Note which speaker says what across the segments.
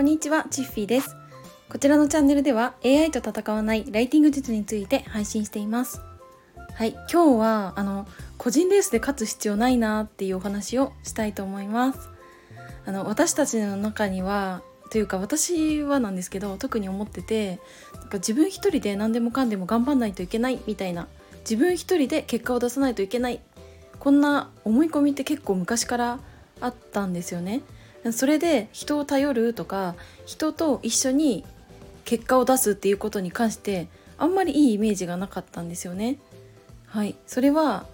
Speaker 1: こんにちは、チッフィーです。こちらのチャンネルでは AI と戦わないライティング術について配信しています。はい、今日はあの個人レースで勝つ必要ないなっていうお話をしたいと思います。あの私たちの中にはというか私はなんですけど特に思っててなんか自分一人で何でもかんでも頑張んないといけないみたいな自分一人で結果を出さないといけないこんな思い込みって結構昔からあったんですよね。それで人を頼るとか人と一緒に結果を出すっていうことに関してあんまりいいイメージがなかったんですよね。はい、それは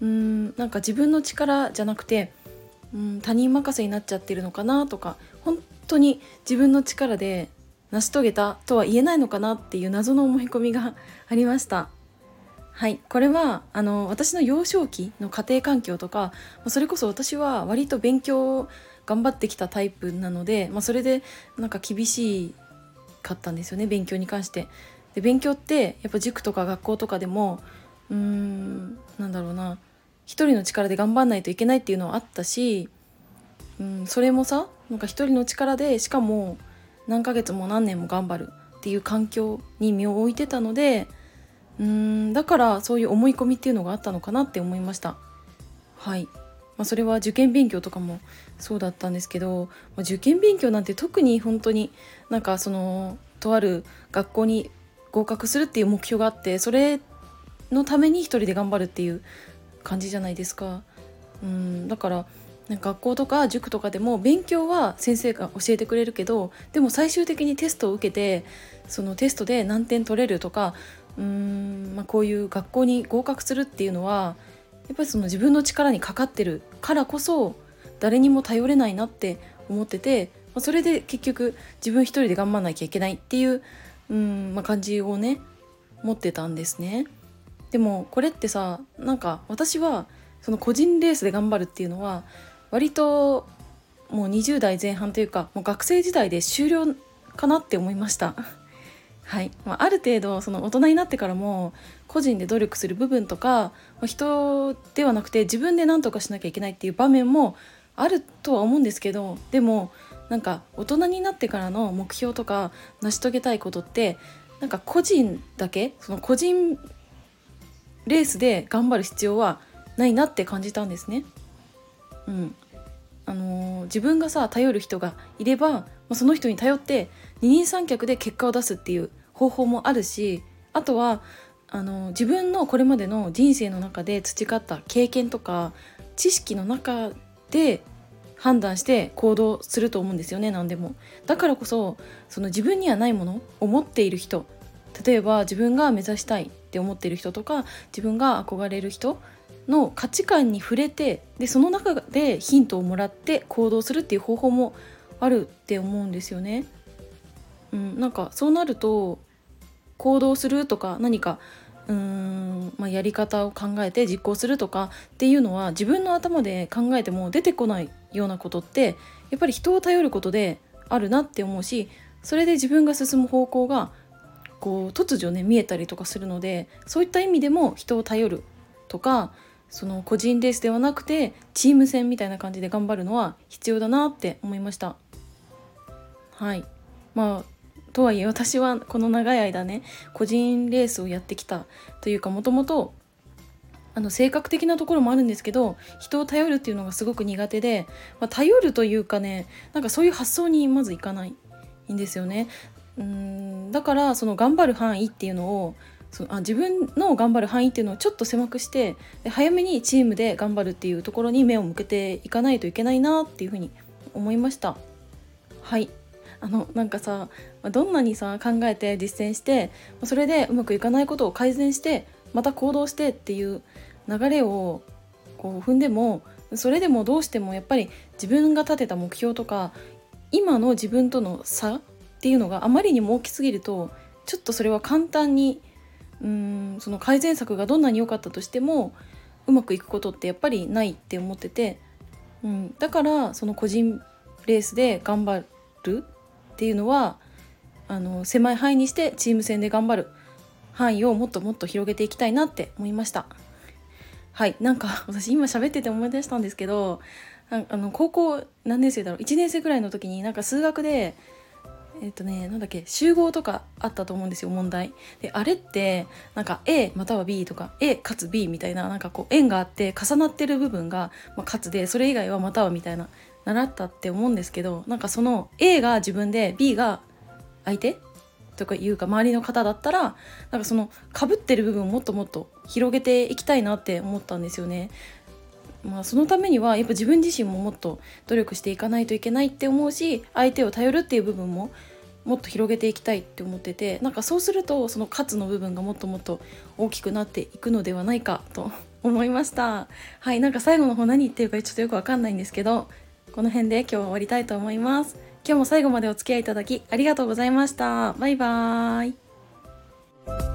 Speaker 1: うーんなんか自分の力じゃなくてうん他人任せになっちゃってるのかなとか本当に自分の力で成し遂げたとは言えないのかなっていう謎の思い込みがありました。はい、これはあの私の幼少期の家庭環境とかそれこそ私は割と勉強頑張ってきたタイプなので、まあ、それでなんか厳しかったんですよね勉強に関して。で勉強ってやっぱ塾とか学校とかでもうーんなんだろうな一人の力で頑張んないといけないっていうのはあったし、うん、それもさなんか一人の力でしかも何ヶ月も何年も頑張るっていう環境に身を置いてたのでうーんだからそういう思い込みっていうのがあったのかなって思いました。はいまあ、それは受験勉強とかもそうだったんですけど、まあ、受験勉強なんて特に本当になんかそのとある学校に合格するっていう目標があってそれのために一人で頑張るっていう感じじゃないですか。うんだから学校とか塾とかでも勉強は先生が教えてくれるけどでも最終的にテストを受けてそのテストで何点取れるとかうーん、まあ、こういう学校に合格するっていうのはやっぱりその自分の力にかかってるからこそ誰にも頼れないなって思っててまあそれで結局自分一人で頑張らなきゃいけないっていううん、まあ、感じをね持ってたんですね。でもこれってさなんか私はその個人レースで頑張るっていうのは割ともう20代前半というかもう学生時代で終了かなって思いました。はいまあ、ある程度その大人になってからも個人で努力する部分とか人ではなくて自分で何とかしなきゃいけないっていう場面もあるとは思うんですけどでもなんか大人になってからの目標とか成し遂げたいことってなんか個人だけその個人レースで頑張る必要はないなって感じたんですね。うんあのー自分がさ頼る人がいれば、まあ、その人に頼って二人三脚で結果を出すっていう方法もあるしあとはあのー自分のこれまでの人生の中で培った経験とか知識の中で判断して行動すると思うんですよね何でも。だからこそその自分にはないものを持っている人例えば自分が目指したいって思っている人とか自分が憧れる人の価値観に触れてでその中でヒントをもらって行動するっていう方法もあるって思うんですよね。うん、なんかそうなると行動するとか何かうーん、まあ、やり方を考えて実行するとかっていうのは自分の頭で考えても出てこないようなことってやっぱり人を頼ることであるなって思うしそれで自分が進む方向がこう突如ね見えたりとかするのでそういった意味でも人を頼るとかその個人レースではなくてチーム戦みたいな感じで頑張るのは必要だなって思いました。はいまあとはいえ私はこの長い間ね個人レースをやってきたというかもともとあの性格的なところもあるんですけど人を頼るっていうのがすごく苦手で、まあ、頼るというかねなんかそういう発想にまずいかないんですよね。うんだからその頑張る範囲っていうのをそのあ自分の頑張る範囲っていうのをちょっと狭くして早めにチームで頑張るっていうところに目を向けていかないといけないなっていうふうに思いました。はいあのなんかさどんなにさ考えて実践してそれでうまくいかないことを改善してまた行動してっていう流れをこう踏んでもそれでもどうしてもやっぱり自分が立てた目標とか今の自分との差っていうのがあまりにも大きすぎるとちょっとそれは簡単にうーんその改善策がどんなに良かったとしてもうまくいくことってやっぱりないって思ってて、うん、だからその個人レースで頑張るっていうのはあの狭い範囲にしてチーム戦で頑張る範囲をもっともっと広げていきたいなって思いました。はいなんか私今喋ってて思い出したんですけどああの高校何年生だろう？1年生ぐらいの時になんか数学でえっ、とねなんだっけ集合とかあったと思うんですよ問題であれってなんか A または B とか A かつ B みたいななんかこう円があって重なってる部分が、まあ、かつでそれ以外はまたはみたいな習ったって思うんですけどなんかその A が自分で B が相手とかいうか周りの方だったらなんかそのかぶってる部分をもっともっと広げていきたいなって思ったんですよね。まあ、そのためにはやっぱ自分自身ももっと努力していかないといけないって思うし相手を頼るっていう部分ももっと広げていきたいって思っててなんかそうするとその勝つの部分がもっともっと大きくなっていくのではないかと思いました。はいなんか最後の方何言ってるかちょっとよくわかんないんですけどこの辺で今日は終わりたいと思います。今日も最後までお付き合いいただきありがとうございました。バイバーイ。